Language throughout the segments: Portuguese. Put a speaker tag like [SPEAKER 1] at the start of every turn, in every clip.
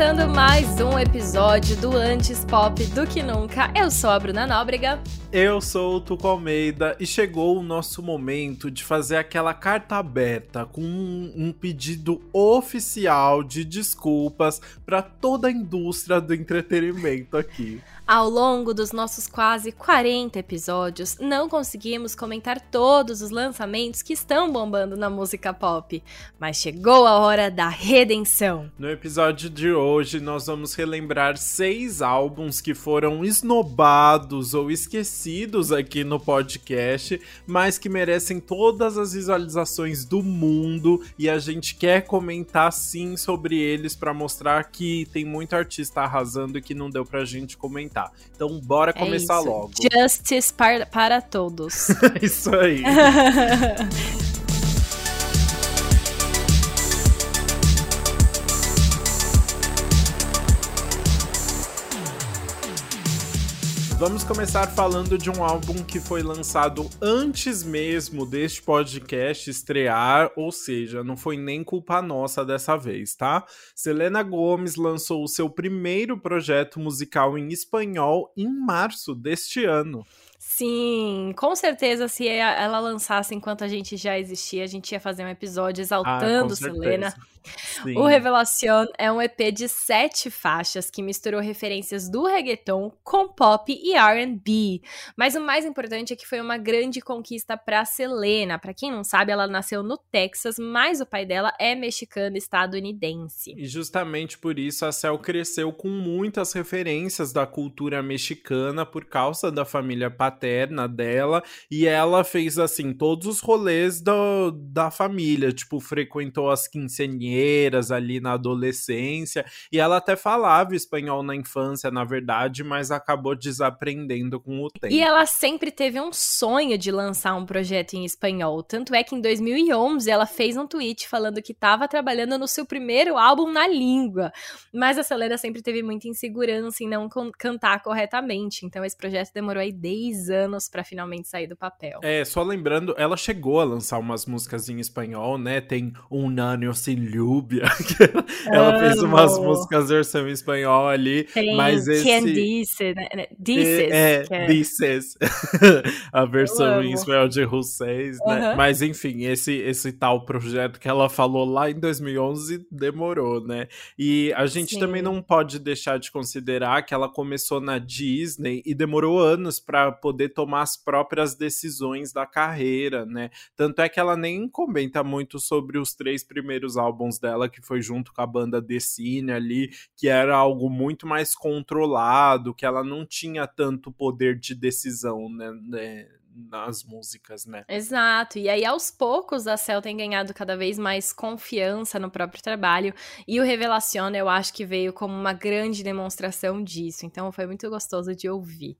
[SPEAKER 1] começando mais um episódio do Antes Pop do que Nunca. Eu sou a Bruna Nóbrega.
[SPEAKER 2] Eu sou o Tuco Almeida e chegou o nosso momento de fazer aquela carta aberta com um, um pedido oficial de desculpas para toda a indústria do entretenimento aqui.
[SPEAKER 1] Ao longo dos nossos quase 40 episódios, não conseguimos comentar todos os lançamentos que estão bombando na música pop, mas chegou a hora da redenção.
[SPEAKER 2] No episódio de hoje, nós vamos relembrar seis álbuns que foram esnobados ou esquecidos aqui no podcast, mas que merecem todas as visualizações do mundo e a gente quer comentar sim sobre eles para mostrar que tem muito artista arrasando e que não deu pra gente comentar. Então, bora é começar
[SPEAKER 1] é
[SPEAKER 2] logo.
[SPEAKER 1] Justice para, para todos.
[SPEAKER 2] isso aí. Vamos começar falando de um álbum que foi lançado antes mesmo deste podcast estrear, ou seja, não foi nem culpa nossa dessa vez, tá? Selena Gomes lançou o seu primeiro projeto musical em espanhol em março deste ano.
[SPEAKER 1] Sim, com certeza se ela lançasse enquanto a gente já existia, a gente ia fazer um episódio exaltando ah, Selena. Sim. O Revelación é um EP de sete faixas que misturou referências do reggaeton com pop e R&B. Mas o mais importante é que foi uma grande conquista para Selena. Para quem não sabe, ela nasceu no Texas, mas o pai dela é mexicano estadunidense.
[SPEAKER 2] E justamente por isso a Cel cresceu com muitas referências da cultura mexicana por causa da família paterna dela e ela fez assim todos os rolês do, da família, tipo frequentou as quinceañeras ali na adolescência, e ela até falava espanhol na infância, na verdade, mas acabou desaprendendo com o tempo.
[SPEAKER 1] E ela sempre teve um sonho de lançar um projeto em espanhol, tanto é que em 2011 ela fez um tweet falando que estava trabalhando no seu primeiro álbum na língua, mas a Selena sempre teve muita insegurança em não cantar corretamente, então esse projeto demorou aí 10 anos para finalmente sair do papel.
[SPEAKER 2] É, só lembrando, ela chegou a lançar umas músicas em espanhol, né? Tem Um Nano Sin Lluvia. ela fez umas músicas versão em espanhol ali.
[SPEAKER 1] Tem
[SPEAKER 2] mas esse...
[SPEAKER 1] Quem disse, né? Dices.
[SPEAKER 2] É, é, Dices. a versão em espanhol de Russéis, né? Mas enfim, esse, esse tal projeto que ela falou lá em 2011 demorou, né? E a gente Sim. também não pode deixar de considerar que ela começou na Disney e demorou anos para poder tomar as próprias decisões da carreira, né? Tanto é que ela nem comenta muito sobre os três primeiros álbuns álbuns dela, que foi junto com a banda The Cine ali, que era algo muito mais controlado, que ela não tinha tanto poder de decisão, né? né nas músicas, né?
[SPEAKER 1] Exato. E aí, aos poucos, a Cell tem ganhado cada vez mais confiança no próprio trabalho. E o Revelaciona, eu acho que veio como uma grande demonstração disso. Então, foi muito gostoso de ouvir.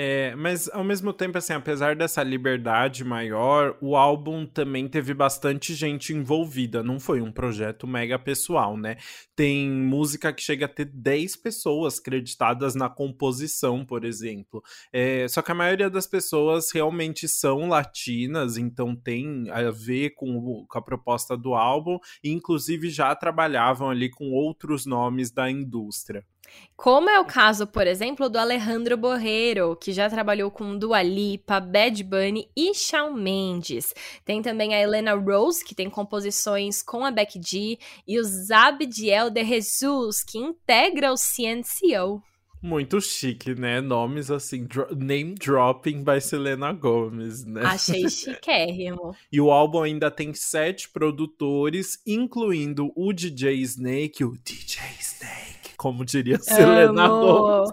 [SPEAKER 2] É, mas ao mesmo tempo, assim, apesar dessa liberdade maior, o álbum também teve bastante gente envolvida. Não foi um projeto mega pessoal, né? Tem música que chega a ter 10 pessoas creditadas na composição, por exemplo. É, só que a maioria das pessoas realmente são latinas, então tem a ver com, com a proposta do álbum, e inclusive já trabalhavam ali com outros nomes da indústria.
[SPEAKER 1] Como é o caso, por exemplo, do Alejandro Borreiro, que já trabalhou com Dua Lipa, Bad Bunny e Shawn Mendes. Tem também a Helena Rose, que tem composições com a Becky G, e o Zabdiel de Jesus, que integra o CNCO.
[SPEAKER 2] Muito chique, né? Nomes assim, dro name dropping by Selena Gomez, né?
[SPEAKER 1] Achei chiquérrimo.
[SPEAKER 2] e o álbum ainda tem sete produtores, incluindo o DJ Snake, o DJ Snake como diria Selena Gomez.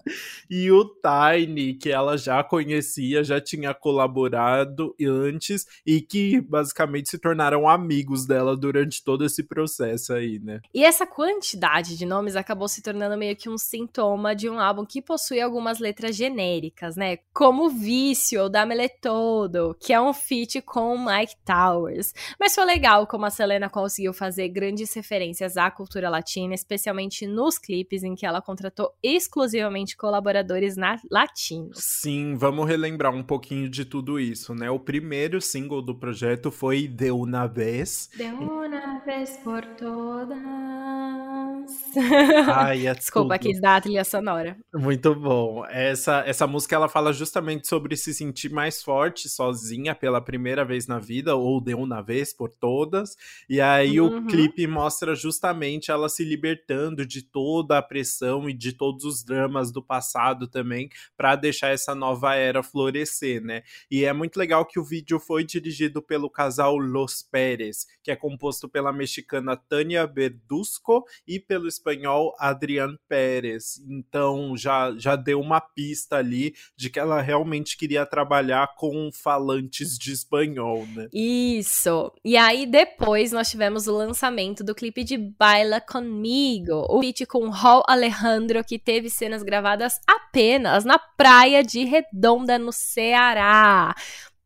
[SPEAKER 2] E o Tiny, que ela já conhecia, já tinha colaborado antes e que basicamente se tornaram amigos dela durante todo esse processo aí, né?
[SPEAKER 1] E essa quantidade de nomes acabou se tornando meio que um sintoma de um álbum que possui algumas letras genéricas, né? Como Vício ou Damele Todo, que é um feat com Mike Towers. Mas foi legal como a Selena conseguiu fazer grandes referências à cultura latina, especialmente nos clipes clipes em que ela contratou exclusivamente colaboradores latinos.
[SPEAKER 2] Sim, vamos relembrar um pouquinho de tudo isso, né? O primeiro single do projeto foi De Una Vez.
[SPEAKER 1] De Una Vez por Todas.
[SPEAKER 2] Ai, é
[SPEAKER 1] Desculpa,
[SPEAKER 2] tudo.
[SPEAKER 1] quis dar a trilha sonora.
[SPEAKER 2] Muito bom. Essa, essa música ela fala justamente sobre se sentir mais forte sozinha pela primeira vez na vida, ou de uma vez por todas. E aí uhum. o clipe mostra justamente ela se libertando de toda a pressão e de todos os dramas do passado também, para deixar essa nova era florescer, né? E é muito legal que o vídeo foi dirigido pelo casal Los Pérez, que é composto pela mexicana Tânia Verduzco e pelo espanhol Adrián Pérez. Então já, já deu uma pista ali de que ela realmente queria trabalhar com falantes de espanhol, né?
[SPEAKER 1] Isso. E aí depois nós tivemos o lançamento do clipe de Baila Comigo, o feat com Alejandro que teve cenas gravadas apenas na praia de Redonda no Ceará.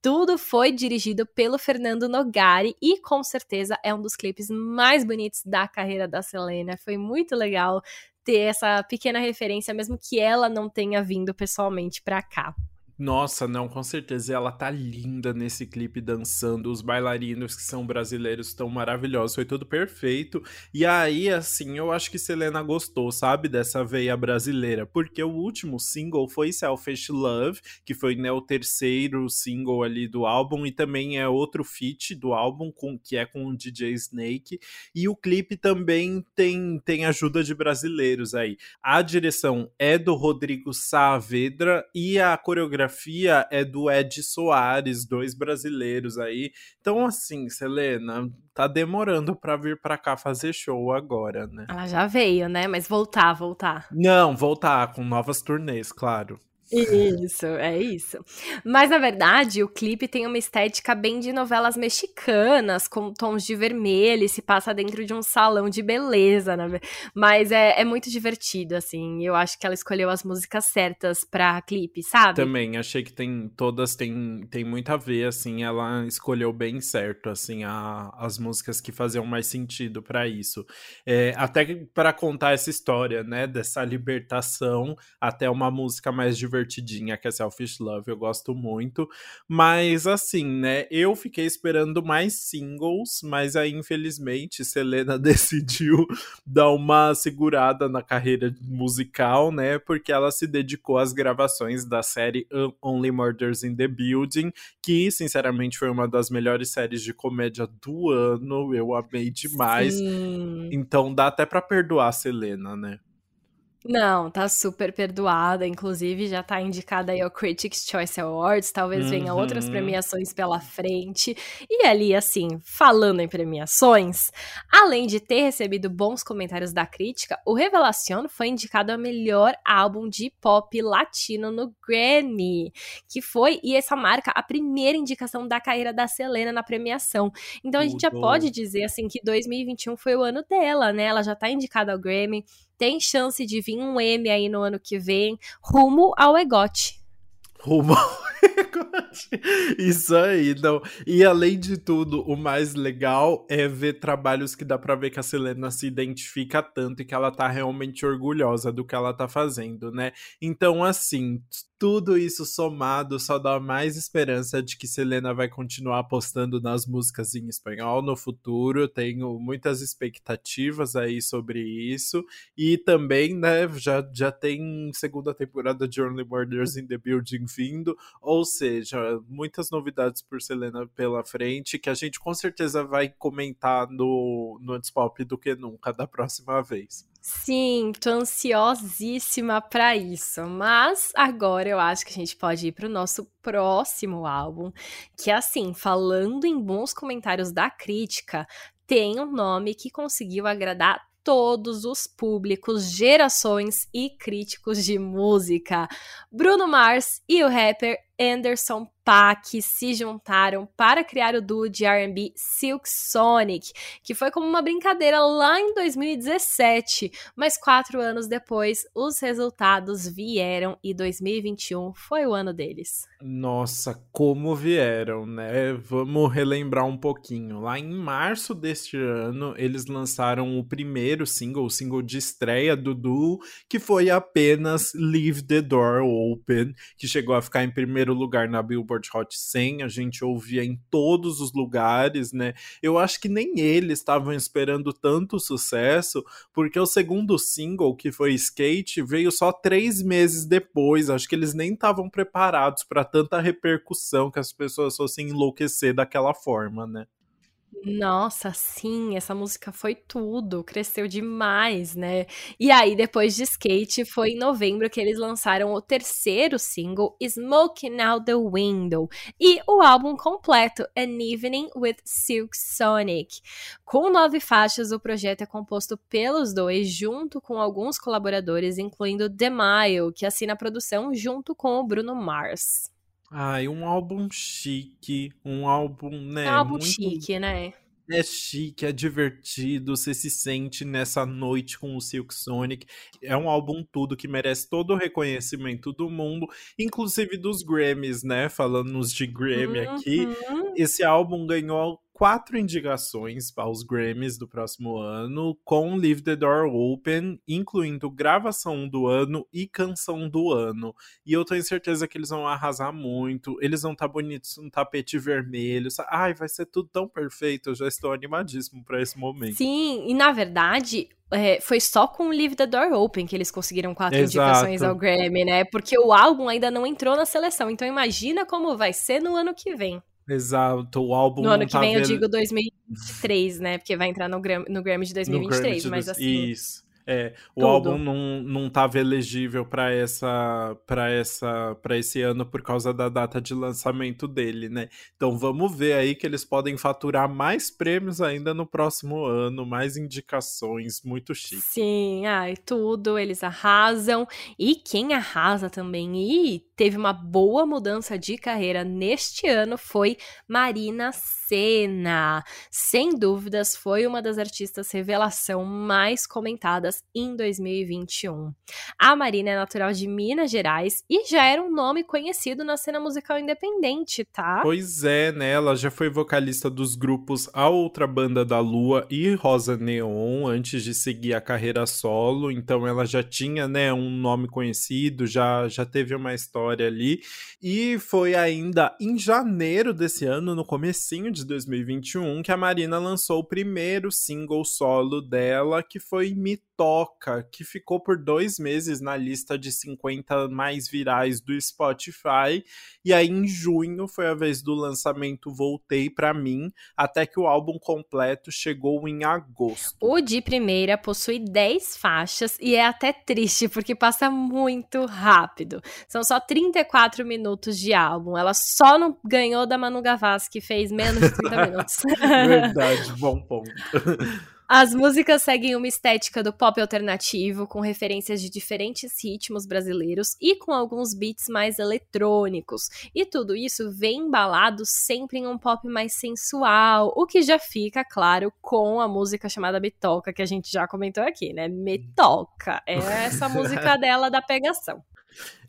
[SPEAKER 1] Tudo foi dirigido pelo Fernando Nogari e com certeza é um dos clipes mais bonitos da carreira da Selena. Foi muito legal ter essa pequena referência, mesmo que ela não tenha vindo pessoalmente para cá.
[SPEAKER 2] Nossa, não, com certeza. Ela tá linda nesse clipe dançando. Os bailarinos que são brasileiros estão maravilhosos. Foi tudo perfeito. E aí, assim, eu acho que Selena gostou, sabe, dessa veia brasileira. Porque o último single foi Selfish Love, que foi né, o terceiro single ali do álbum. E também é outro feat do álbum, com, que é com o DJ Snake. E o clipe também tem, tem ajuda de brasileiros aí. A direção é do Rodrigo Saavedra e a coreografia fotografia é do Ed Soares, dois brasileiros aí. Então, assim, Selena, tá demorando para vir para cá fazer show agora, né?
[SPEAKER 1] Ela já veio, né? Mas voltar, voltar.
[SPEAKER 2] Não, voltar com novas turnês, claro.
[SPEAKER 1] Isso, é isso. Mas na verdade, o clipe tem uma estética bem de novelas mexicanas, com tons de vermelho, e se passa dentro de um salão de beleza, né? Mas é, é muito divertido, assim. Eu acho que ela escolheu as músicas certas pra clipe, sabe?
[SPEAKER 2] Também, achei que tem todas tem, tem muito a ver, assim. Ela escolheu bem certo, assim, a, as músicas que faziam mais sentido para isso. É, até para contar essa história, né? Dessa libertação até uma música mais divertida divertidinha, que é Selfish Love, eu gosto muito. Mas assim, né, eu fiquei esperando mais singles, mas aí infelizmente Selena decidiu dar uma segurada na carreira musical, né, porque ela se dedicou às gravações da série Only Murders in the Building, que sinceramente foi uma das melhores séries de comédia do ano, eu amei demais. Sim. Então dá até para perdoar a Selena, né?
[SPEAKER 1] Não, tá super perdoada. Inclusive, já tá indicada aí ao Critics' Choice Awards. Talvez uhum. venha outras uhum. premiações pela frente. E ali, assim, falando em premiações, além de ter recebido bons comentários da crítica, o Revelación foi indicado a melhor álbum de pop latino no Grammy, que foi, e essa marca, a primeira indicação da carreira da Selena na premiação. Então, a gente já pode dizer, assim, que 2021 foi o ano dela, né? Ela já tá indicada ao Grammy tem chance de vir um M aí no ano que vem, rumo ao EGOT.
[SPEAKER 2] Rumo ao EGOT. Isso aí, não. E além de tudo, o mais legal é ver trabalhos que dá pra ver que a Selena se identifica tanto e que ela tá realmente orgulhosa do que ela tá fazendo, né? Então, assim, tudo isso somado só dá mais esperança de que Selena vai continuar apostando nas músicas em espanhol no futuro. Tenho muitas expectativas aí sobre isso. E também, né, já, já tem segunda temporada de Only Murders in the Building vindo. Ou seja, muitas novidades por Selena pela frente que a gente com certeza vai comentar no, no Antes do que nunca da próxima vez.
[SPEAKER 1] Sim, tô ansiosíssima para isso. Mas agora eu acho que a gente pode ir pro nosso próximo álbum, que assim, falando em bons comentários da crítica, tem um nome que conseguiu agradar todos os públicos, gerações e críticos de música. Bruno Mars e o rapper Anderson Paak se juntaram para criar o duo de R&B Silk Sonic, que foi como uma brincadeira lá em 2017, mas quatro anos depois os resultados vieram e 2021 foi o ano deles.
[SPEAKER 2] Nossa, como vieram, né? Vamos relembrar um pouquinho. Lá em março deste ano, eles lançaram o primeiro single, o single de estreia do duo, que foi apenas Leave the Door Open, que chegou a ficar em primeiro primeiro lugar na Billboard Hot 100, a gente ouvia em todos os lugares, né? Eu acho que nem eles estavam esperando tanto sucesso, porque o segundo single, que foi Skate, veio só três meses depois. Acho que eles nem estavam preparados para tanta repercussão que as pessoas fossem enlouquecer daquela forma, né?
[SPEAKER 1] Nossa, sim, essa música foi tudo, cresceu demais, né? E aí, depois de Skate, foi em novembro que eles lançaram o terceiro single, Smoking Out the Window, e o álbum completo, An Evening with Silk Sonic. Com nove faixas, o projeto é composto pelos dois, junto com alguns colaboradores, incluindo The Mile, que assina a produção junto com o Bruno Mars.
[SPEAKER 2] Ai, um álbum chique, um álbum, né?
[SPEAKER 1] É um álbum muito... chique, né?
[SPEAKER 2] É chique, é divertido, você se sente nessa noite com o Silk Sonic. É um álbum tudo que merece todo o reconhecimento do mundo, inclusive dos Grammys, né? Falando de Grammy uhum. aqui. Esse álbum ganhou quatro indicações aos Grammys do próximo ano, com Leave the Door Open, incluindo gravação do ano e canção do ano. E eu tenho certeza que eles vão arrasar muito. Eles vão estar tá bonitos no tapete vermelho. Ai, vai ser tudo tão perfeito. Eu já estou animadíssimo para esse momento.
[SPEAKER 1] Sim, e na verdade, é, foi só com Leave the Door Open que eles conseguiram quatro Exato. indicações ao Grammy, né? Porque o álbum ainda não entrou na seleção. Então imagina como vai ser no ano que vem.
[SPEAKER 2] Exato, o álbum.
[SPEAKER 1] No ano que tá vem eu digo 2023, né? Porque vai entrar no, Gram no Grammy de 2023, Grammy de mas assim.
[SPEAKER 2] Isso. É, o Tudo. álbum não, não estava elegível para essa para essa para esse ano por causa da data de lançamento dele, né? Então vamos ver aí que eles podem faturar mais prêmios ainda no próximo ano, mais indicações, muito chique.
[SPEAKER 1] Sim, ai, tudo, eles arrasam. E quem arrasa também e teve uma boa mudança de carreira neste ano foi Marina Senna. Sem dúvidas, foi uma das artistas revelação mais comentadas em 2021. A Marina é natural de Minas Gerais e já era um nome conhecido na cena musical independente, tá?
[SPEAKER 2] Pois é, né? Ela já foi vocalista dos grupos A Outra Banda da Lua e Rosa Neon antes de seguir a carreira solo, então ela já tinha, né, um nome conhecido, já já teve uma história ali. E foi ainda em janeiro desse ano, no comecinho de 2021, que a Marina lançou o primeiro single solo dela, que foi Me Toca, que ficou por dois meses na lista de 50 mais virais do Spotify. E aí, em junho, foi a vez do lançamento Voltei para mim, até que o álbum completo chegou em agosto.
[SPEAKER 1] O de primeira possui 10 faixas e é até triste, porque passa muito rápido. São só 34 minutos de álbum. Ela só não ganhou da Manu Gavassi, que fez menos de 30 minutos.
[SPEAKER 2] Verdade, bom ponto.
[SPEAKER 1] As músicas seguem uma estética do pop alternativo, com referências de diferentes ritmos brasileiros e com alguns beats mais eletrônicos. E tudo isso vem embalado sempre em um pop mais sensual, o que já fica claro com a música chamada Bitoca, que a gente já comentou aqui, né? Metoca. É essa música dela da pegação.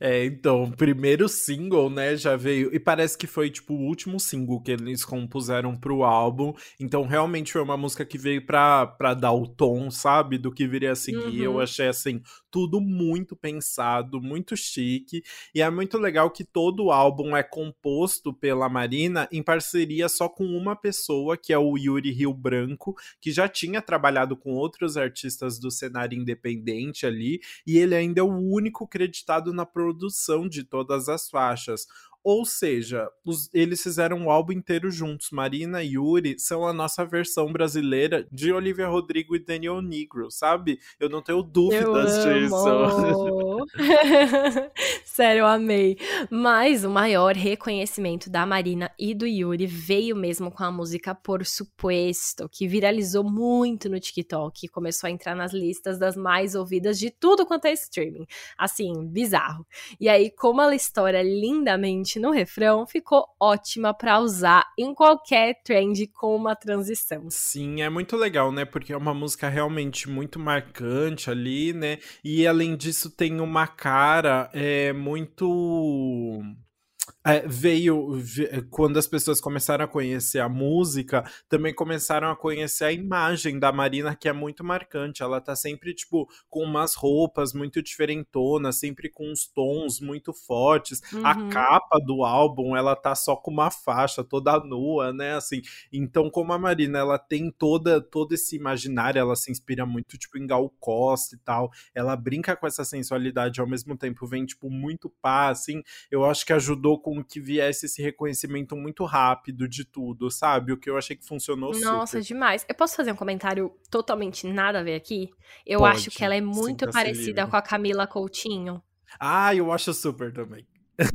[SPEAKER 2] É, então, o primeiro single, né, já veio. E parece que foi, tipo, o último single que eles compuseram pro álbum. Então, realmente foi uma música que veio pra, pra dar o tom, sabe? Do que viria a seguir. Uhum. Eu achei, assim, tudo muito pensado, muito chique. E é muito legal que todo o álbum é composto pela Marina em parceria só com uma pessoa, que é o Yuri Rio Branco, que já tinha trabalhado com outros artistas do cenário independente ali. E ele ainda é o único creditado na produção produção de todas as faixas. Ou seja, os, eles fizeram o álbum inteiro juntos. Marina e Yuri são a nossa versão brasileira de Olivia Rodrigo e Daniel Negro, sabe? Eu não tenho dúvidas disso.
[SPEAKER 1] Sério, eu amei. Mas o maior reconhecimento da Marina e do Yuri veio mesmo com a música Por Supuesto, que viralizou muito no TikTok e começou a entrar nas listas das mais ouvidas de tudo quanto é streaming. Assim, bizarro. E aí, como ela estoura lindamente no refrão ficou ótima para usar em qualquer trend com uma transição.
[SPEAKER 2] Sim, é muito legal, né? Porque é uma música realmente muito marcante ali, né? E além disso tem uma cara é muito é, veio quando as pessoas começaram a conhecer a música, também começaram a conhecer a imagem da Marina, que é muito marcante. Ela tá sempre, tipo, com umas roupas muito diferentonas, sempre com uns tons muito fortes. Uhum. A capa do álbum, ela tá só com uma faixa toda nua, né? Assim, então, como a Marina, ela tem toda todo esse imaginário, ela se inspira muito, tipo, em Gal Costa e tal. Ela brinca com essa sensualidade ao mesmo tempo, vem, tipo, muito pá, assim. Eu acho que ajudou com com que viesse esse reconhecimento muito rápido de tudo, sabe? O que eu achei que funcionou
[SPEAKER 1] Nossa,
[SPEAKER 2] super.
[SPEAKER 1] demais. Eu posso fazer um comentário totalmente nada a ver aqui? Eu Pode, acho que ela é muito parecida com a Camila Coutinho.
[SPEAKER 2] Ah, eu acho super também.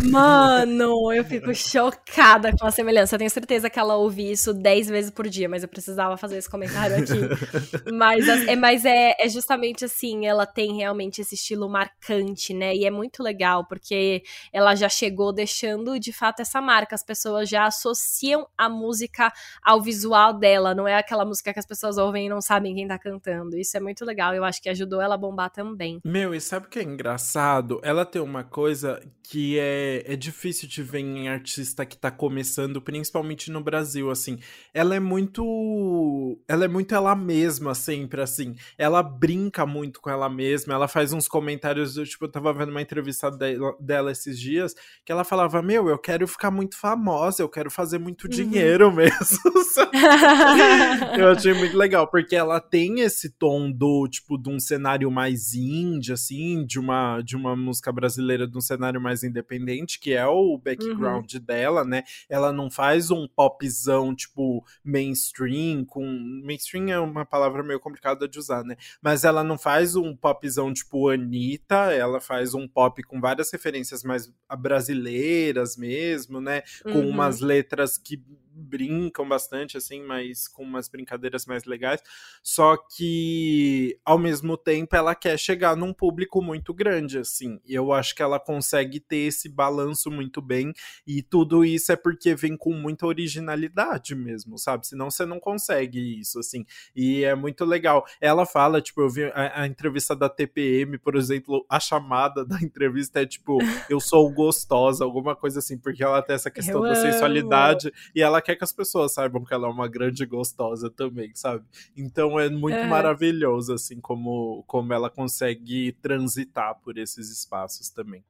[SPEAKER 1] Mano, eu fico chocada com a semelhança. Eu tenho certeza que ela ouve isso 10 vezes por dia, mas eu precisava fazer esse comentário aqui. mas é, mas é, é justamente assim, ela tem realmente esse estilo marcante, né? E é muito legal, porque ela já chegou deixando de fato essa marca. As pessoas já associam a música ao visual dela, não é aquela música que as pessoas ouvem e não sabem quem tá cantando. Isso é muito legal, eu acho que ajudou ela a bombar também.
[SPEAKER 2] Meu, e sabe o que é engraçado? Ela tem uma coisa que é é, difícil de ver em artista que tá começando, principalmente no Brasil, assim. Ela é muito. Ela é muito ela mesma, sempre, assim. Ela brinca muito com ela mesma, ela faz uns comentários. Eu, tipo, eu tava vendo uma entrevista dela, dela esses dias, que ela falava: Meu, eu quero ficar muito famosa, eu quero fazer muito uhum. dinheiro mesmo. eu achei muito legal, porque ela tem esse tom do, tipo, de um cenário mais indie, assim, de uma, de uma música brasileira, de um cenário mais independente independente, que é o background uhum. dela, né? Ela não faz um popzão, tipo, mainstream, com. Mainstream é uma palavra meio complicada de usar, né? Mas ela não faz um popzão tipo Anitta, ela faz um pop com várias referências mais brasileiras mesmo, né? Com uhum. umas letras que brincam bastante, assim, mas com umas brincadeiras mais legais. Só que, ao mesmo tempo, ela quer chegar num público muito grande, assim. E eu acho que ela consegue ter esse balanço muito bem. E tudo isso é porque vem com muita originalidade mesmo, sabe? Senão você não consegue isso, assim. E é muito legal. Ela fala, tipo, eu vi a, a entrevista da TPM, por exemplo, a chamada da entrevista é tipo, eu sou gostosa, alguma coisa assim, porque ela tem essa questão eu da amo. sensualidade e ela quer que as pessoas saibam que ela é uma grande gostosa também, sabe? Então é muito é. maravilhoso, assim, como, como ela consegue transitar por esses espaços também.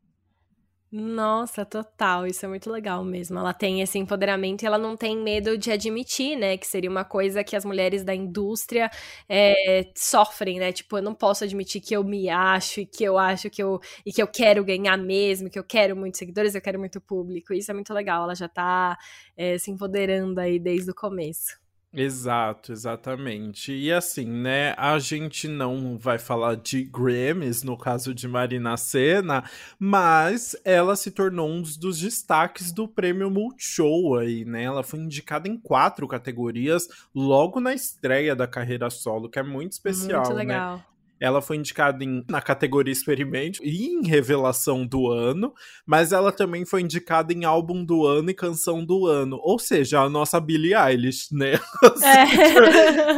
[SPEAKER 1] Nossa, total, isso é muito legal mesmo. Ela tem esse empoderamento e ela não tem medo de admitir, né? Que seria uma coisa que as mulheres da indústria é, sofrem, né? Tipo, eu não posso admitir que eu me acho e que eu acho que eu e que eu quero ganhar mesmo, que eu quero muitos seguidores, eu quero muito público. Isso é muito legal. Ela já tá é, se empoderando aí desde o começo.
[SPEAKER 2] Exato, exatamente. E assim, né, a gente não vai falar de Grammys, no caso de Marina Senna, mas ela se tornou um dos destaques do prêmio Multishow aí, né? Ela foi indicada em quatro categorias logo na estreia da carreira solo, que é muito especial, muito né? legal. né? Ela foi indicada em, na categoria Experimento e em Revelação do Ano, mas ela também foi indicada em Álbum do Ano e Canção do Ano. Ou seja, a nossa Billie Eilish, né?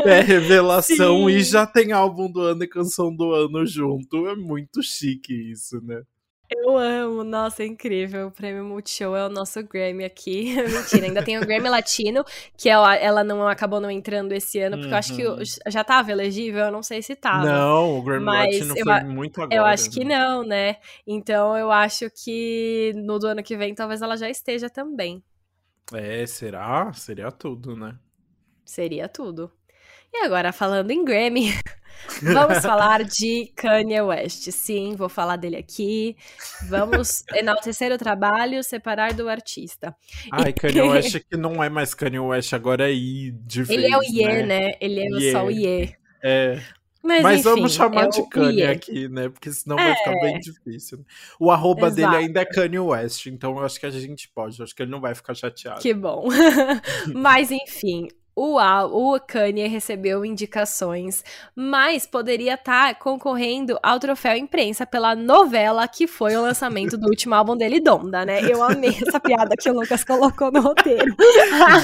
[SPEAKER 2] É, é Revelação Sim. e já tem Álbum do Ano e Canção do Ano junto. É muito chique isso, né?
[SPEAKER 1] Eu amo, nossa, é incrível. O prêmio Multishow é o nosso Grammy aqui. Mentira, ainda tem o Grammy Latino, que ela, ela não acabou não entrando esse ano, porque uhum. eu acho que uhum. já tava elegível, eu não sei se tava.
[SPEAKER 2] Não, o Grammy Latino eu, foi muito agora.
[SPEAKER 1] Eu acho que né? não, né? Então eu acho que no do ano que vem talvez ela já esteja também.
[SPEAKER 2] É, será? Seria tudo, né?
[SPEAKER 1] Seria tudo. E agora, falando em Grammy, vamos falar de Kanye West. Sim, vou falar dele aqui. Vamos enaltecer o trabalho, separar do artista.
[SPEAKER 2] Ai, Kanye West que não é mais Kanye West, agora é I de vez,
[SPEAKER 1] Ele é o Ye,
[SPEAKER 2] né?
[SPEAKER 1] né? Ele é yeah. só o Ye.
[SPEAKER 2] É. Mas, Mas enfim, vamos chamar é de Kanye aqui, né? Porque senão é. vai ficar bem é. difícil. O arroba Exato. dele ainda é Kanye West, então eu acho que a gente pode. Eu acho que ele não vai ficar chateado.
[SPEAKER 1] Que bom. Mas enfim, o, o Kanye recebeu indicações, mas poderia estar tá concorrendo ao troféu imprensa pela novela que foi o lançamento do último álbum dele, Donda, né? Eu amei essa piada que o Lucas colocou no roteiro.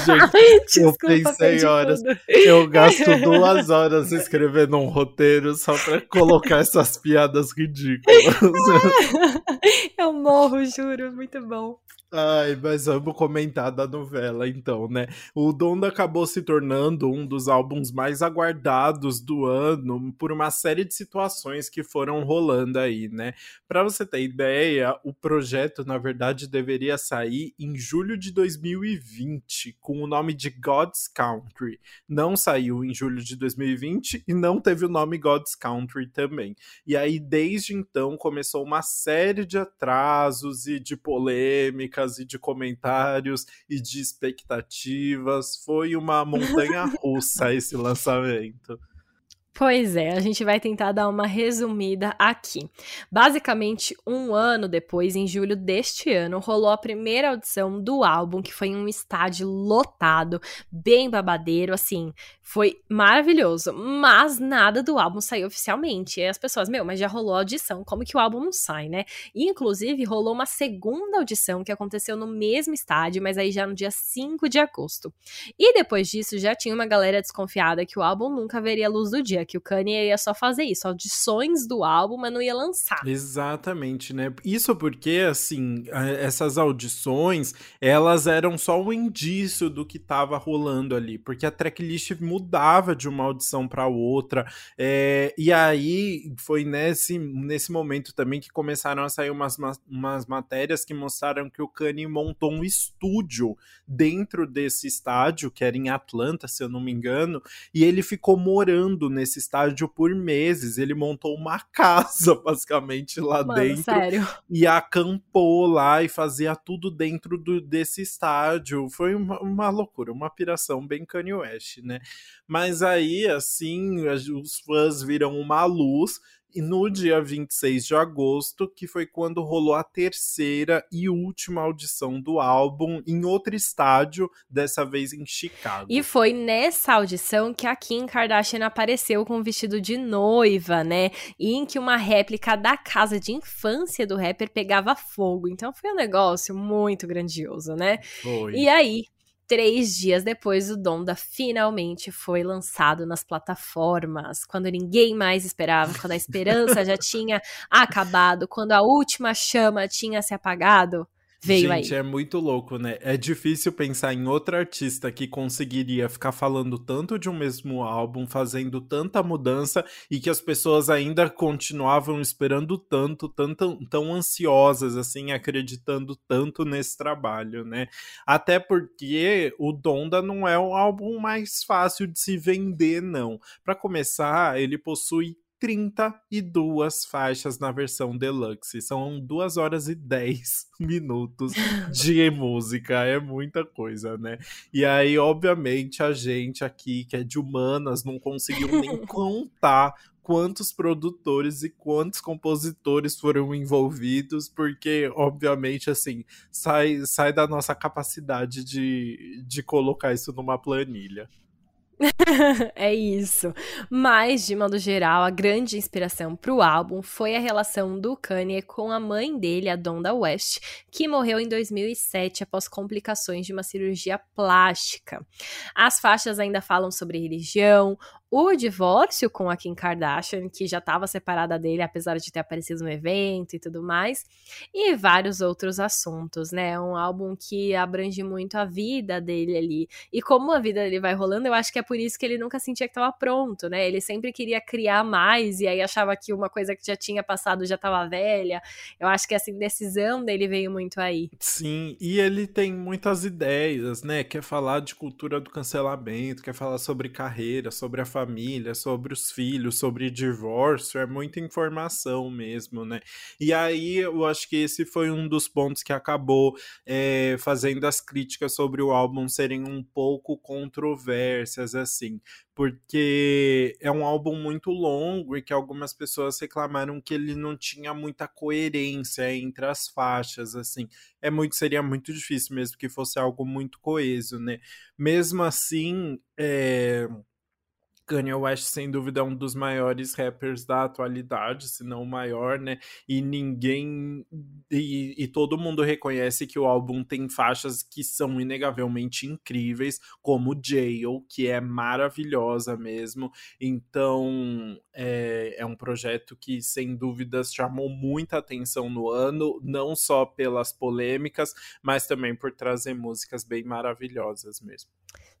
[SPEAKER 2] Gente, eu pensei horas. Tudo. Eu gasto duas horas escrevendo um roteiro só pra colocar essas piadas ridículas.
[SPEAKER 1] eu morro, juro, muito bom.
[SPEAKER 2] Ai, mas vamos comentar da novela então, né? O Donda acabou se tornando um dos álbuns mais aguardados do ano por uma série de situações que foram rolando aí, né? Para você ter ideia, o projeto na verdade deveria sair em julho de 2020 com o nome de God's Country. Não saiu em julho de 2020 e não teve o nome God's Country também. E aí desde então começou uma série de atrasos e de polêmicas e de comentários e de expectativas. Foi uma montanha russa esse lançamento.
[SPEAKER 1] Pois é, a gente vai tentar dar uma resumida aqui. Basicamente, um ano depois, em julho deste ano, rolou a primeira audição do álbum, que foi em um estádio lotado, bem babadeiro, assim, foi maravilhoso. Mas nada do álbum saiu oficialmente. E as pessoas, meu, mas já rolou a audição, como que o álbum não sai, né? E, inclusive, rolou uma segunda audição que aconteceu no mesmo estádio, mas aí já no dia 5 de agosto. E depois disso, já tinha uma galera desconfiada que o álbum nunca veria a luz do dia que o Kanye ia só fazer isso, audições do álbum, mas não ia lançar.
[SPEAKER 2] Exatamente, né? Isso porque, assim, essas audições, elas eram só um indício do que estava rolando ali, porque a tracklist mudava de uma audição para outra, é, e aí foi nesse, nesse momento também que começaram a sair umas, umas matérias que mostraram que o Kanye montou um estúdio dentro desse estádio, que era em Atlanta, se eu não me engano, e ele ficou morando nesse estádio por meses. Ele montou uma casa, basicamente, lá Mano, dentro.
[SPEAKER 1] Sério?
[SPEAKER 2] E acampou lá e fazia tudo dentro do, desse estádio. Foi uma, uma loucura, uma piração bem Kanye West, né? Mas aí, assim, os fãs viram uma luz e no dia 26 de agosto, que foi quando rolou a terceira e última audição do álbum em outro estádio, dessa vez em Chicago.
[SPEAKER 1] E foi nessa audição que a Kim Kardashian apareceu com um vestido de noiva, né? E em que uma réplica da casa de infância do rapper pegava fogo. Então foi um negócio muito grandioso, né?
[SPEAKER 2] Foi.
[SPEAKER 1] E aí, Três dias depois, o Donda finalmente foi lançado nas plataformas, quando ninguém mais esperava, quando a esperança já tinha acabado, quando a última chama tinha se apagado veio
[SPEAKER 2] Gente,
[SPEAKER 1] aí.
[SPEAKER 2] é muito louco, né? É difícil pensar em outro artista que conseguiria ficar falando tanto de um mesmo álbum, fazendo tanta mudança e que as pessoas ainda continuavam esperando tanto, tanto tão ansiosas, assim, acreditando tanto nesse trabalho, né? Até porque o Donda não é um álbum mais fácil de se vender, não. Para começar, ele possui 32 faixas na versão deluxe. São 2 horas e 10 minutos de música. É muita coisa, né? E aí, obviamente, a gente aqui, que é de humanas, não conseguiu nem contar quantos produtores e quantos compositores foram envolvidos, porque, obviamente, assim, sai, sai da nossa capacidade de, de colocar isso numa planilha.
[SPEAKER 1] é isso. Mas, de modo geral, a grande inspiração para o álbum foi a relação do Kanye com a mãe dele, a Donda West, que morreu em 2007 após complicações de uma cirurgia plástica. As faixas ainda falam sobre religião, o divórcio com a Kim Kardashian, que já estava separada dele, apesar de ter aparecido no evento e tudo mais, e vários outros assuntos, né? É um álbum que abrange muito a vida dele ali. E como a vida dele vai rolando, eu acho que é por isso que ele nunca sentia que estava pronto, né? Ele sempre queria criar mais e aí achava que uma coisa que já tinha passado já estava velha. Eu acho que essa indecisão dele veio muito aí.
[SPEAKER 2] Sim, e ele tem muitas ideias, né? Quer falar de cultura do cancelamento, quer falar sobre carreira, sobre a família família, sobre os filhos, sobre divórcio, é muita informação mesmo, né? E aí eu acho que esse foi um dos pontos que acabou é, fazendo as críticas sobre o álbum serem um pouco controversas, assim, porque é um álbum muito longo e que algumas pessoas reclamaram que ele não tinha muita coerência entre as faixas, assim. É muito seria muito difícil mesmo que fosse algo muito coeso, né? Mesmo assim, é Kanye West, sem dúvida, é um dos maiores rappers da atualidade, se não o maior, né? E ninguém. E, e, todo mundo reconhece que o álbum tem faixas que são inegavelmente incríveis, como Jail, que é maravilhosa mesmo. Então, é, é um projeto que, sem dúvidas, chamou muita atenção no ano, não só pelas polêmicas, mas também por trazer músicas bem maravilhosas mesmo.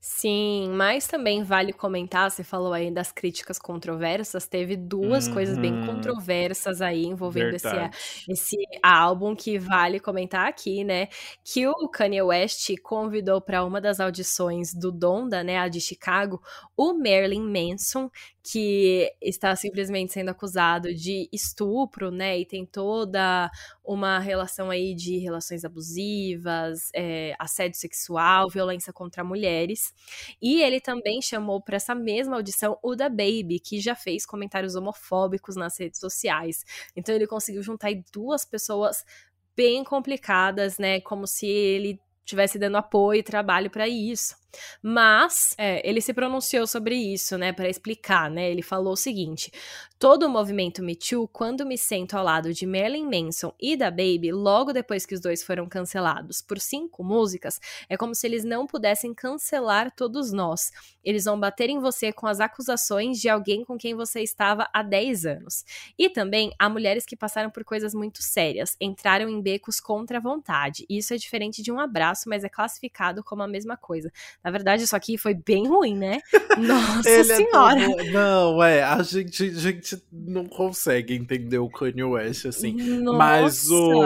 [SPEAKER 1] Sim, mas também vale comentar, você falou aí das críticas controversas, teve duas uhum. coisas bem uhum. controversas aí envolvendo esse, esse álbum que vale comentar aqui, né? Que o Kanye West convidou para uma das audições do Donda, né, a de Chicago, o Marilyn Manson, que está simplesmente sendo acusado de estupro, né? E tem toda uma relação aí de relações abusivas, é, assédio sexual, violência contra mulheres. E ele também chamou para essa mesma audição o da Baby, que já fez comentários homofóbicos nas redes sociais. Então ele conseguiu juntar aí duas pessoas bem complicadas, né? Como se ele tivesse dando apoio e trabalho para isso. Mas é, ele se pronunciou sobre isso, né, para explicar, né? Ele falou o seguinte: todo o movimento Me Too, quando me sento ao lado de Marilyn Manson e da Baby, logo depois que os dois foram cancelados por cinco músicas, é como se eles não pudessem cancelar todos nós. Eles vão bater em você com as acusações de alguém com quem você estava há 10 anos. E também há mulheres que passaram por coisas muito sérias, entraram em becos contra a vontade. Isso é diferente de um abraço, mas é classificado como a mesma coisa. Na verdade, isso aqui foi bem ruim, né? Nossa Ele é senhora.
[SPEAKER 2] É não, é, a gente, a gente não consegue entender o Kanye West, assim. Nossa. Mas o.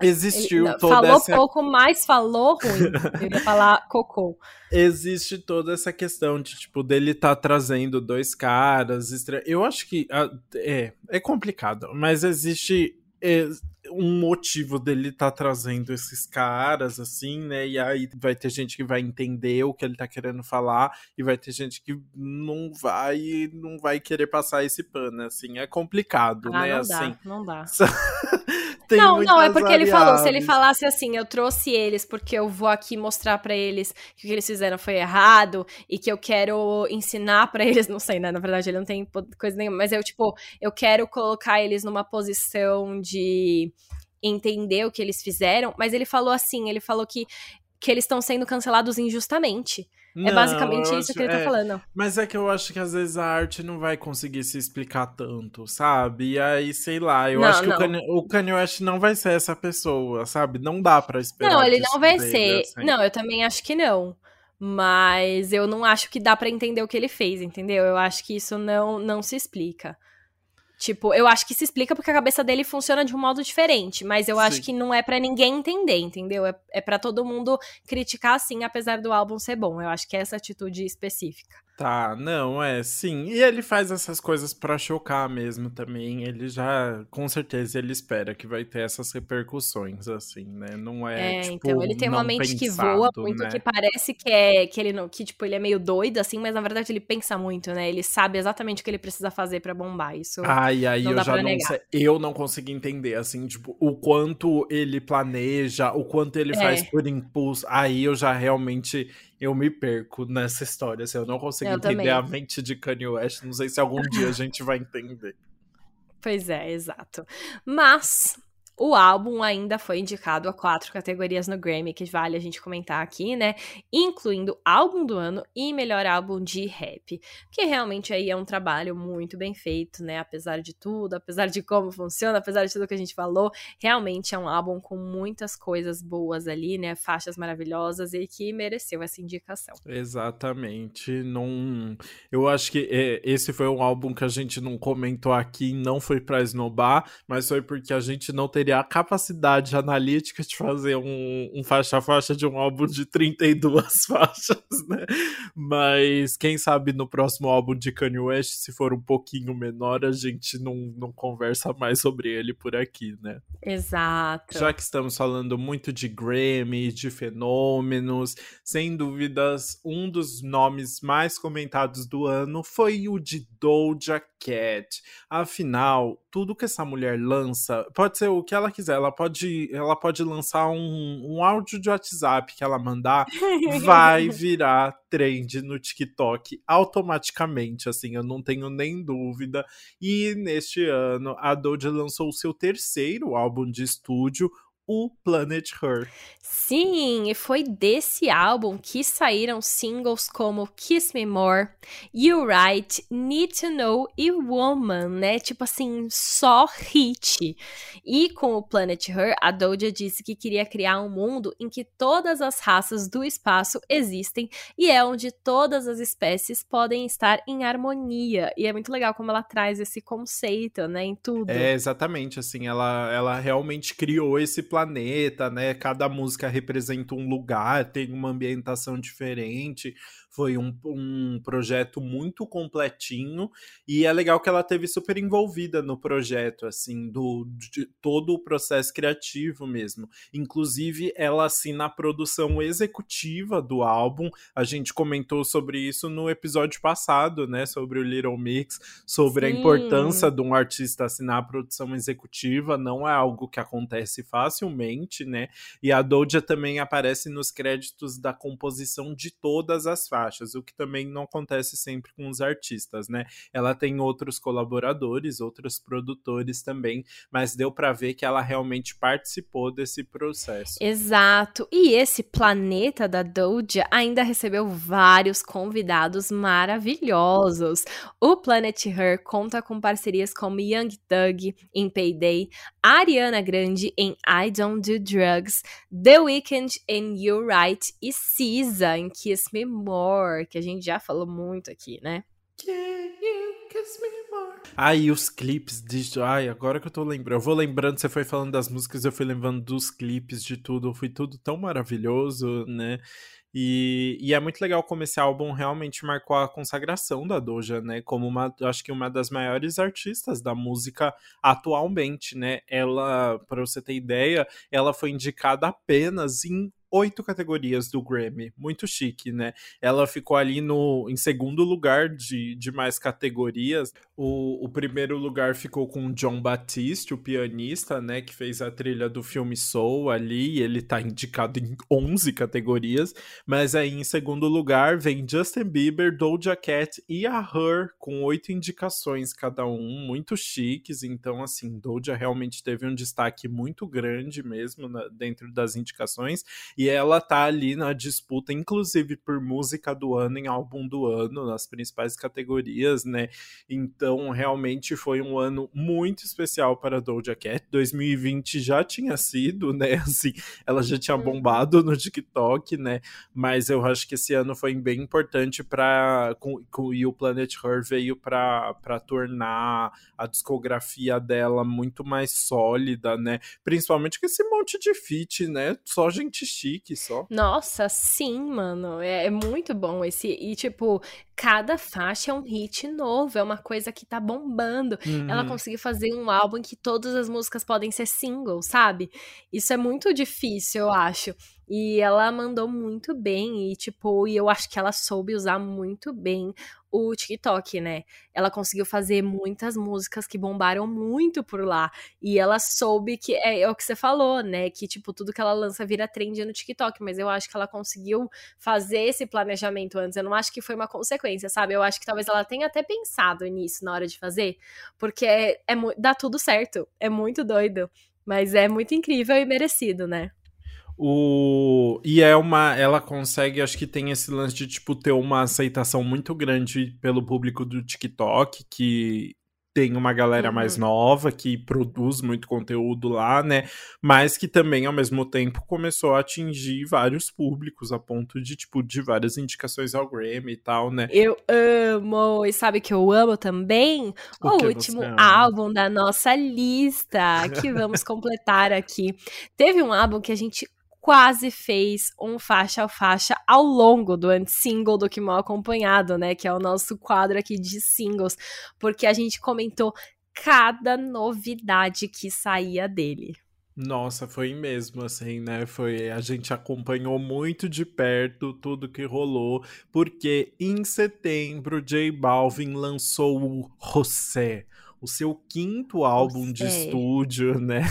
[SPEAKER 2] Existiu Ele, toda
[SPEAKER 1] falou
[SPEAKER 2] essa...
[SPEAKER 1] pouco, mas falou ruim. Eu ia falar cocô.
[SPEAKER 2] Existe toda essa questão de, tipo, dele tá trazendo dois caras. Estra... Eu acho que. É, é complicado, mas existe é, um motivo dele tá trazendo esses caras, assim, né? E aí vai ter gente que vai entender o que ele tá querendo falar, e vai ter gente que não vai não vai querer passar esse pano, assim. É complicado,
[SPEAKER 1] ah,
[SPEAKER 2] né?
[SPEAKER 1] Não
[SPEAKER 2] assim.
[SPEAKER 1] dá, não dá. não, não, é porque variáveis. ele falou, se ele falasse assim, eu trouxe eles porque eu vou aqui mostrar para eles que o que eles fizeram foi errado e que eu quero ensinar para eles, não sei, né, na verdade ele não tem coisa nenhuma, mas eu, tipo, eu quero colocar eles numa posição de entender o que eles fizeram, mas ele falou assim, ele falou que que eles estão sendo cancelados injustamente. É não, é basicamente isso acho, que ele tá é, falando.
[SPEAKER 2] Mas é que eu acho que às vezes a arte não vai conseguir se explicar tanto, sabe? E aí, sei lá, eu não, acho que o Kanye, o Kanye West não vai ser essa pessoa, sabe? Não dá para esperar.
[SPEAKER 1] Não, ele não vai ser. Assim. Não, eu também acho que não. Mas eu não acho que dá para entender o que ele fez, entendeu? Eu acho que isso não, não se explica. Tipo, eu acho que se explica porque a cabeça dele funciona de um modo diferente, mas eu Sim. acho que não é para ninguém entender, entendeu? É, é para todo mundo criticar assim, apesar do álbum ser bom. Eu acho que é essa atitude específica.
[SPEAKER 2] Tá, não, é, sim. E ele faz essas coisas para chocar mesmo também. Ele já, com certeza, ele espera que vai ter essas repercussões, assim, né? Não é, é tipo, então,
[SPEAKER 1] ele tem uma mente pensado, que voa muito, né? que parece que é, que ele não, que, tipo, ele é meio doido, assim, mas na verdade ele pensa muito, né? Ele sabe exatamente o que ele precisa fazer para bombar, isso
[SPEAKER 2] Ai, aí eu já não sei, eu não consigo entender, assim, tipo, o quanto ele planeja, o quanto ele é. faz por impulso, aí eu já realmente eu me perco nessa história. Assim, eu não consigo eu entender também. a mente de Kanye West. Não sei se algum dia a gente vai entender.
[SPEAKER 1] Pois é, exato. Mas o álbum ainda foi indicado a quatro categorias no Grammy, que vale a gente comentar aqui, né? Incluindo álbum do ano e melhor álbum de rap. Que realmente aí é um trabalho muito bem feito, né? Apesar de tudo, apesar de como funciona, apesar de tudo que a gente falou, realmente é um álbum com muitas coisas boas ali, né? Faixas maravilhosas e que mereceu essa indicação.
[SPEAKER 2] Exatamente. Não... Eu acho que é, esse foi um álbum que a gente não comentou aqui, não foi pra esnobar, mas foi porque a gente não teria teria a capacidade analítica de fazer um, um faixa a faixa de um álbum de 32 faixas, né? Mas quem sabe no próximo álbum de Kanye West, se for um pouquinho menor, a gente não, não conversa mais sobre ele por aqui, né?
[SPEAKER 1] Exato.
[SPEAKER 2] Já que estamos falando muito de Grammy, de fenômenos, sem dúvidas, um dos nomes mais comentados do ano foi o de Doja Cat. Afinal, tudo que essa mulher lança pode ser o que ela quiser. Ela pode, ela pode lançar um, um áudio de WhatsApp que ela mandar, vai virar trend no TikTok automaticamente. Assim, eu não tenho nem dúvida. E neste ano, a Doja lançou o seu terceiro álbum de estúdio, o Planet Her.
[SPEAKER 1] Sim, e foi desse álbum que saíram singles como Kiss Me More, You Right, Need to Know e Woman, né? Tipo assim, só hit. E com o Planet Her, a Doja disse que queria criar um mundo em que todas as raças do espaço existem e é onde todas as espécies podem estar em harmonia. E é muito legal como ela traz esse conceito, né, em tudo.
[SPEAKER 2] É, exatamente, assim, ela, ela realmente criou esse planeta planeta, né? Cada música representa um lugar, tem uma ambientação diferente. Foi um, um projeto muito completinho e é legal que ela teve super envolvida no projeto, assim, do de todo o processo criativo mesmo. Inclusive, ela assina a produção executiva do álbum. A gente comentou sobre isso no episódio passado, né? Sobre o Little Mix, sobre Sim. a importância de um artista assinar a produção executiva. Não é algo que acontece facilmente, né? E a Doja também aparece nos créditos da composição de todas as faixas o que também não acontece sempre com os artistas, né? Ela tem outros colaboradores, outros produtores também, mas deu para ver que ela realmente participou desse processo.
[SPEAKER 1] Exato. E esse planeta da Doja ainda recebeu vários convidados maravilhosos. O Planet Her conta com parcerias como Young Thug em Payday, Ariana Grande em I Don't Do Drugs, The Weeknd em You Right e SZA em Kiss Me More que a gente já falou muito aqui, né?
[SPEAKER 2] Ai, os clipes de. Ai, agora que eu tô lembrando. Eu vou lembrando, você foi falando das músicas, eu fui lembrando dos clipes, de tudo. Foi tudo tão maravilhoso, né? E, e, é muito legal como esse álbum realmente marcou a consagração da Doja, né? Como uma, acho que uma das maiores artistas da música atualmente, né? Ela, para você ter ideia, ela foi indicada apenas em oito categorias do Grammy. Muito chique, né? Ela ficou ali no, em segundo lugar de, de mais categorias. O, o primeiro lugar ficou com John Batiste, o pianista, né? Que fez a trilha do filme Soul ali. ele tá indicado em 11 categorias. Mas aí em segundo lugar vem Justin Bieber, Doja Cat e a Her, com oito indicações cada um. Muito chiques. Então, assim, Doja realmente teve um destaque muito grande mesmo na, dentro das indicações. E ela tá ali na disputa, inclusive por música do ano, em álbum do ano, nas principais categorias, né? Então, realmente foi um ano muito especial para Doja Cat. 2020 já tinha sido, né? Assim, ela já tinha uhum. bombado no TikTok, né? Mas eu acho que esse ano foi bem importante para e o Planet Her veio para tornar a discografia dela muito mais sólida, né? Principalmente com esse monte de feat, né? Só gente chique chique só.
[SPEAKER 1] Nossa, sim, mano. É, é, muito bom esse. E, tipo, cada faixa é um hit novo, é uma coisa que tá bombando. Uhum. Ela conseguiu fazer um álbum em que todas as músicas podem ser singles, sabe? Isso é muito difícil, eu acho. E ela mandou muito bem, e tipo, e eu acho que ela soube usar muito bem o TikTok, né? Ela conseguiu fazer muitas músicas que bombaram muito por lá. E ela soube que é, é, o que você falou, né? Que, tipo, tudo que ela lança vira trend no TikTok. Mas eu acho que ela conseguiu fazer esse planejamento antes. Eu não acho que foi uma consequência, sabe? Eu acho que talvez ela tenha até pensado nisso na hora de fazer. Porque é, é dá tudo certo. É muito doido. Mas é muito incrível e merecido, né?
[SPEAKER 2] O... E é uma. Ela consegue, acho que tem esse lance de, tipo, ter uma aceitação muito grande pelo público do TikTok, que tem uma galera uhum. mais nova que produz muito conteúdo lá, né? Mas que também, ao mesmo tempo, começou a atingir vários públicos, a ponto de, tipo, de várias indicações ao Grammy e tal, né?
[SPEAKER 1] Eu amo! E sabe que eu amo também? O, o último álbum da nossa lista, que vamos completar aqui. Teve um álbum que a gente quase fez um faixa a faixa ao longo do anti-single do Que Mal Acompanhado, né? Que é o nosso quadro aqui de singles, porque a gente comentou cada novidade que saía dele.
[SPEAKER 2] Nossa, foi mesmo assim, né? Foi a gente acompanhou muito de perto tudo que rolou, porque em setembro J Balvin lançou o José, o seu quinto álbum de estúdio, né?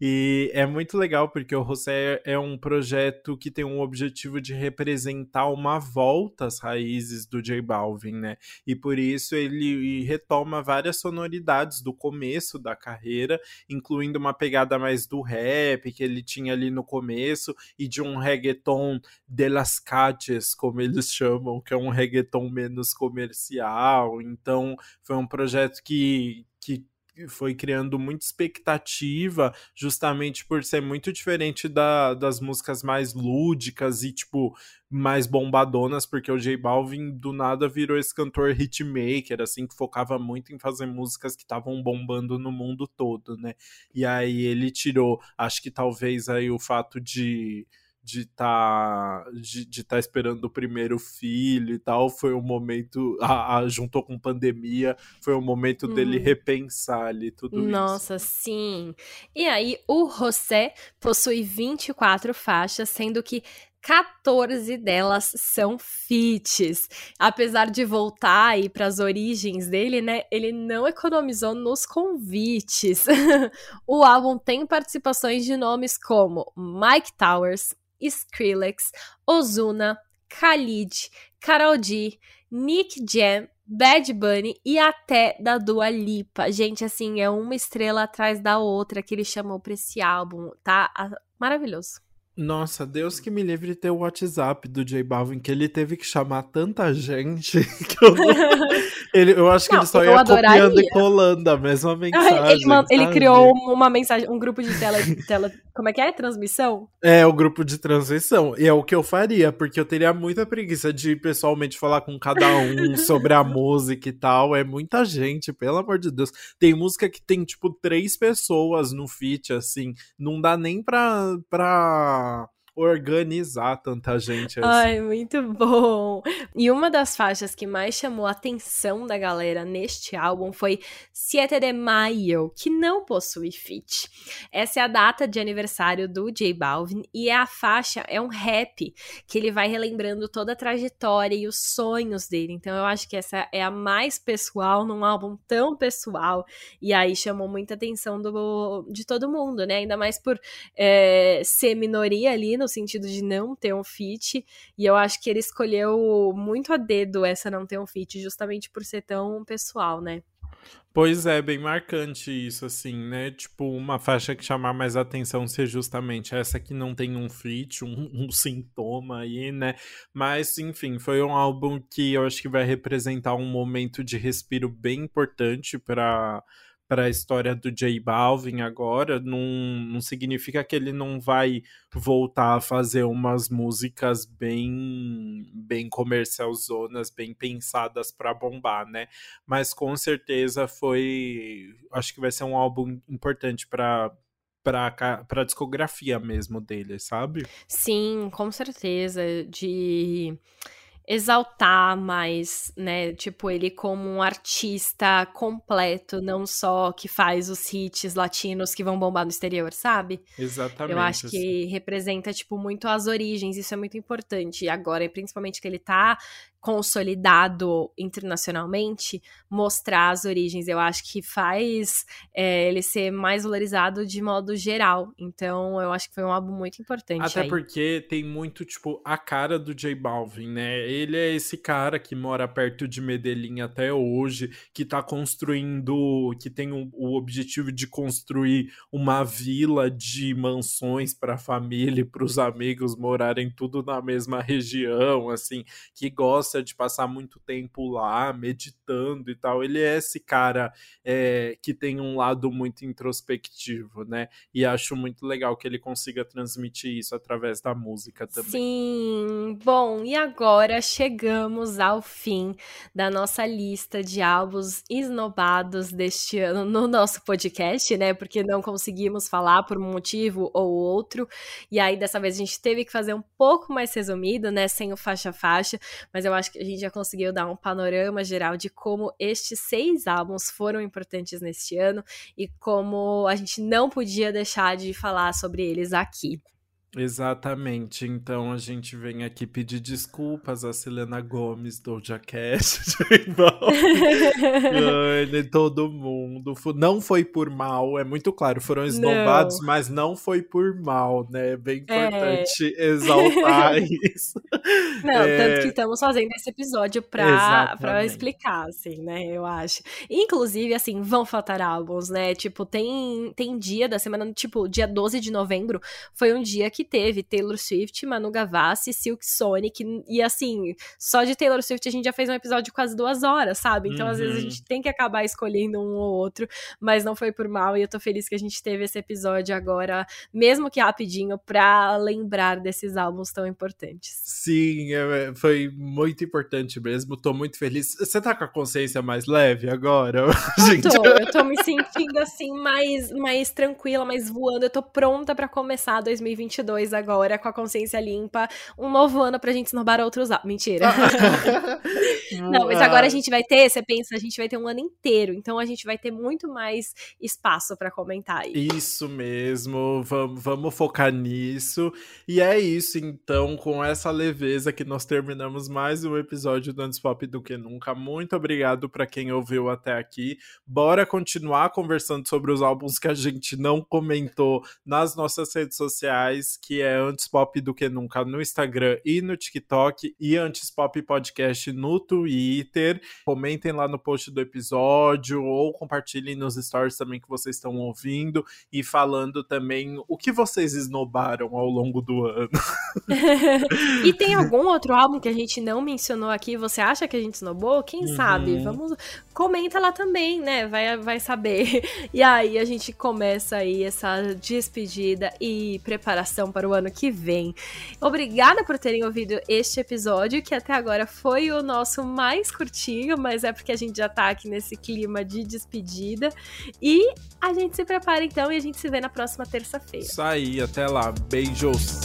[SPEAKER 2] E é muito legal porque o José é um projeto que tem um objetivo de representar uma volta às raízes do J Balvin, né? E por isso ele retoma várias sonoridades do começo da carreira, incluindo uma pegada mais do rap que ele tinha ali no começo e de um reggaeton de las calles, como eles chamam, que é um reggaeton menos comercial. Então, foi um projeto que que foi criando muita expectativa, justamente por ser muito diferente da, das músicas mais lúdicas e, tipo, mais bombadonas, porque o J Balvin do nada virou esse cantor hitmaker, assim, que focava muito em fazer músicas que estavam bombando no mundo todo, né? E aí ele tirou, acho que talvez aí o fato de de estar tá, de, de tá esperando o primeiro filho e tal, foi um momento, a, a juntou com pandemia, foi um momento hum. dele repensar ali tudo
[SPEAKER 1] Nossa,
[SPEAKER 2] isso.
[SPEAKER 1] sim. E aí, o José possui 24 faixas, sendo que 14 delas são feats. Apesar de voltar aí para as origens dele, né? Ele não economizou nos convites. o álbum tem participações de nomes como Mike Towers, Skrillex, Ozuna, Khalid, Karol G, Nick Jam, Bad Bunny e até da Dua Lipa. Gente, assim, é uma estrela atrás da outra que ele chamou pra esse álbum, tá? Maravilhoso.
[SPEAKER 2] Nossa, Deus que me livre de ter o WhatsApp do J Balvin, que ele teve que chamar tanta gente que eu, não... ele, eu acho que não, ele só ia adoraria. copiando e colando a mesma mensagem.
[SPEAKER 1] Ele, ele, criou uma mensagem, um grupo de tela, tela. Como é que é? Transmissão?
[SPEAKER 2] É, o grupo de transmissão. E é o que eu faria, porque eu teria muita preguiça de pessoalmente falar com cada um sobre a música e tal. É muita gente, pelo amor de Deus. Tem música que tem, tipo, três pessoas no feat, assim. Não dá nem pra. pra uh, organizar tanta gente assim.
[SPEAKER 1] Ai, muito bom. E uma das faixas que mais chamou a atenção da galera neste álbum foi Siete de Mayo, que não possui feat. Essa é a data de aniversário do J Balvin e a faixa é um rap que ele vai relembrando toda a trajetória e os sonhos dele. Então eu acho que essa é a mais pessoal num álbum tão pessoal e aí chamou muita atenção do, de todo mundo, né? Ainda mais por é, ser minoria ali no sentido de não ter um fit, e eu acho que ele escolheu muito a dedo essa não ter um fit, justamente por ser tão pessoal, né?
[SPEAKER 2] Pois é, bem marcante isso, assim, né? Tipo, uma faixa que chamar mais atenção ser justamente essa que não tem um fit, um, um, sintoma aí, né? Mas, enfim, foi um álbum que eu acho que vai representar um momento de respiro bem importante para para a história do J Balvin agora, não, não significa que ele não vai voltar a fazer umas músicas bem bem comercialzonas, bem pensadas para bombar, né? Mas com certeza foi, acho que vai ser um álbum importante para para para discografia mesmo dele, sabe?
[SPEAKER 1] Sim, com certeza de exaltar mais, né? Tipo, ele como um artista completo, não só que faz os hits latinos que vão bombar no exterior, sabe?
[SPEAKER 2] Exatamente.
[SPEAKER 1] Eu acho que assim. representa, tipo, muito as origens, isso é muito importante. E agora, principalmente que ele tá consolidado internacionalmente, mostrar as origens. Eu acho que faz é, ele ser mais valorizado de modo geral. Então, eu acho que foi um álbum muito importante.
[SPEAKER 2] Até
[SPEAKER 1] aí.
[SPEAKER 2] porque tem muito, tipo, a cara do J Balvin, né? Ele é esse cara que mora perto de Medellín até hoje, que tá construindo, que tem o, o objetivo de construir uma vila de mansões para a família e para os amigos morarem tudo na mesma região, assim, que gosta gosta de passar muito tempo lá, meditando e tal. Ele é esse cara é, que tem um lado muito introspectivo, né? E acho muito legal que ele consiga transmitir isso através da música também.
[SPEAKER 1] Sim. Bom, e agora chegamos ao fim da nossa lista de álbuns esnobados deste ano no nosso podcast, né? Porque não conseguimos falar por um motivo ou outro. E aí, dessa vez, a gente teve que fazer um pouco mais resumido, né? Sem o faixa-faixa. Mas eu acho que a gente já conseguiu dar um panorama geral de como estes seis álbuns foram importantes neste ano e como a gente não podia deixar de falar sobre eles aqui.
[SPEAKER 2] Exatamente. Então a gente vem aqui pedir desculpas a Selena Gomes do Jackass, de todo mundo. Não foi por mal, é muito claro. Foram esnobados, não. mas não foi por mal, né? É bem importante é... exaltar isso.
[SPEAKER 1] Não, é... tanto que estamos fazendo esse episódio pra, pra explicar, assim, né? Eu acho. Inclusive, assim, vão faltar álbuns, né? Tipo, tem, tem dia da semana, tipo, dia 12 de novembro foi um dia que que teve Taylor Swift, Manu Gavassi, Silk Sonic, e assim, só de Taylor Swift a gente já fez um episódio de quase duas horas, sabe? Então, uhum. às vezes, a gente tem que acabar escolhendo um ou outro, mas não foi por mal, e eu tô feliz que a gente teve esse episódio agora, mesmo que rapidinho, pra lembrar desses álbuns tão importantes.
[SPEAKER 2] Sim, é, foi muito importante mesmo, tô muito feliz. Você tá com a consciência mais leve agora?
[SPEAKER 1] Eu gente? tô, eu tô me sentindo assim, mais, mais tranquila, mais voando, eu tô pronta para começar 2022 2022 agora, com a consciência limpa, um novo ano pra gente esnobar outros. Mentira. Não, mas agora a gente vai ter, você pensa, a gente vai ter um ano inteiro, então a gente vai ter muito mais espaço para comentar aí.
[SPEAKER 2] Isso mesmo, vamos, vamos focar nisso. E é isso, então, com essa leveza que nós terminamos mais um episódio do Antes Pop do que nunca. Muito obrigado para quem ouviu até aqui. Bora continuar conversando sobre os álbuns que a gente não comentou nas nossas redes sociais que é Antes Pop do que nunca no Instagram e no TikTok e Antes Pop Podcast no Twitter. Comentem lá no post do episódio ou compartilhem nos stories também que vocês estão ouvindo e falando também o que vocês esnobaram ao longo do ano.
[SPEAKER 1] e tem algum outro álbum que a gente não mencionou aqui? Você acha que a gente esnobou? Quem uhum. sabe? Vamos comenta lá também, né? Vai vai saber. E aí a gente começa aí essa despedida e preparação para o ano que vem. Obrigada por terem ouvido este episódio, que até agora foi o nosso mais curtinho, mas é porque a gente já tá aqui nesse clima de despedida. E a gente se prepara então e a gente se vê na próxima terça-feira.
[SPEAKER 2] Isso aí, até lá. Beijos.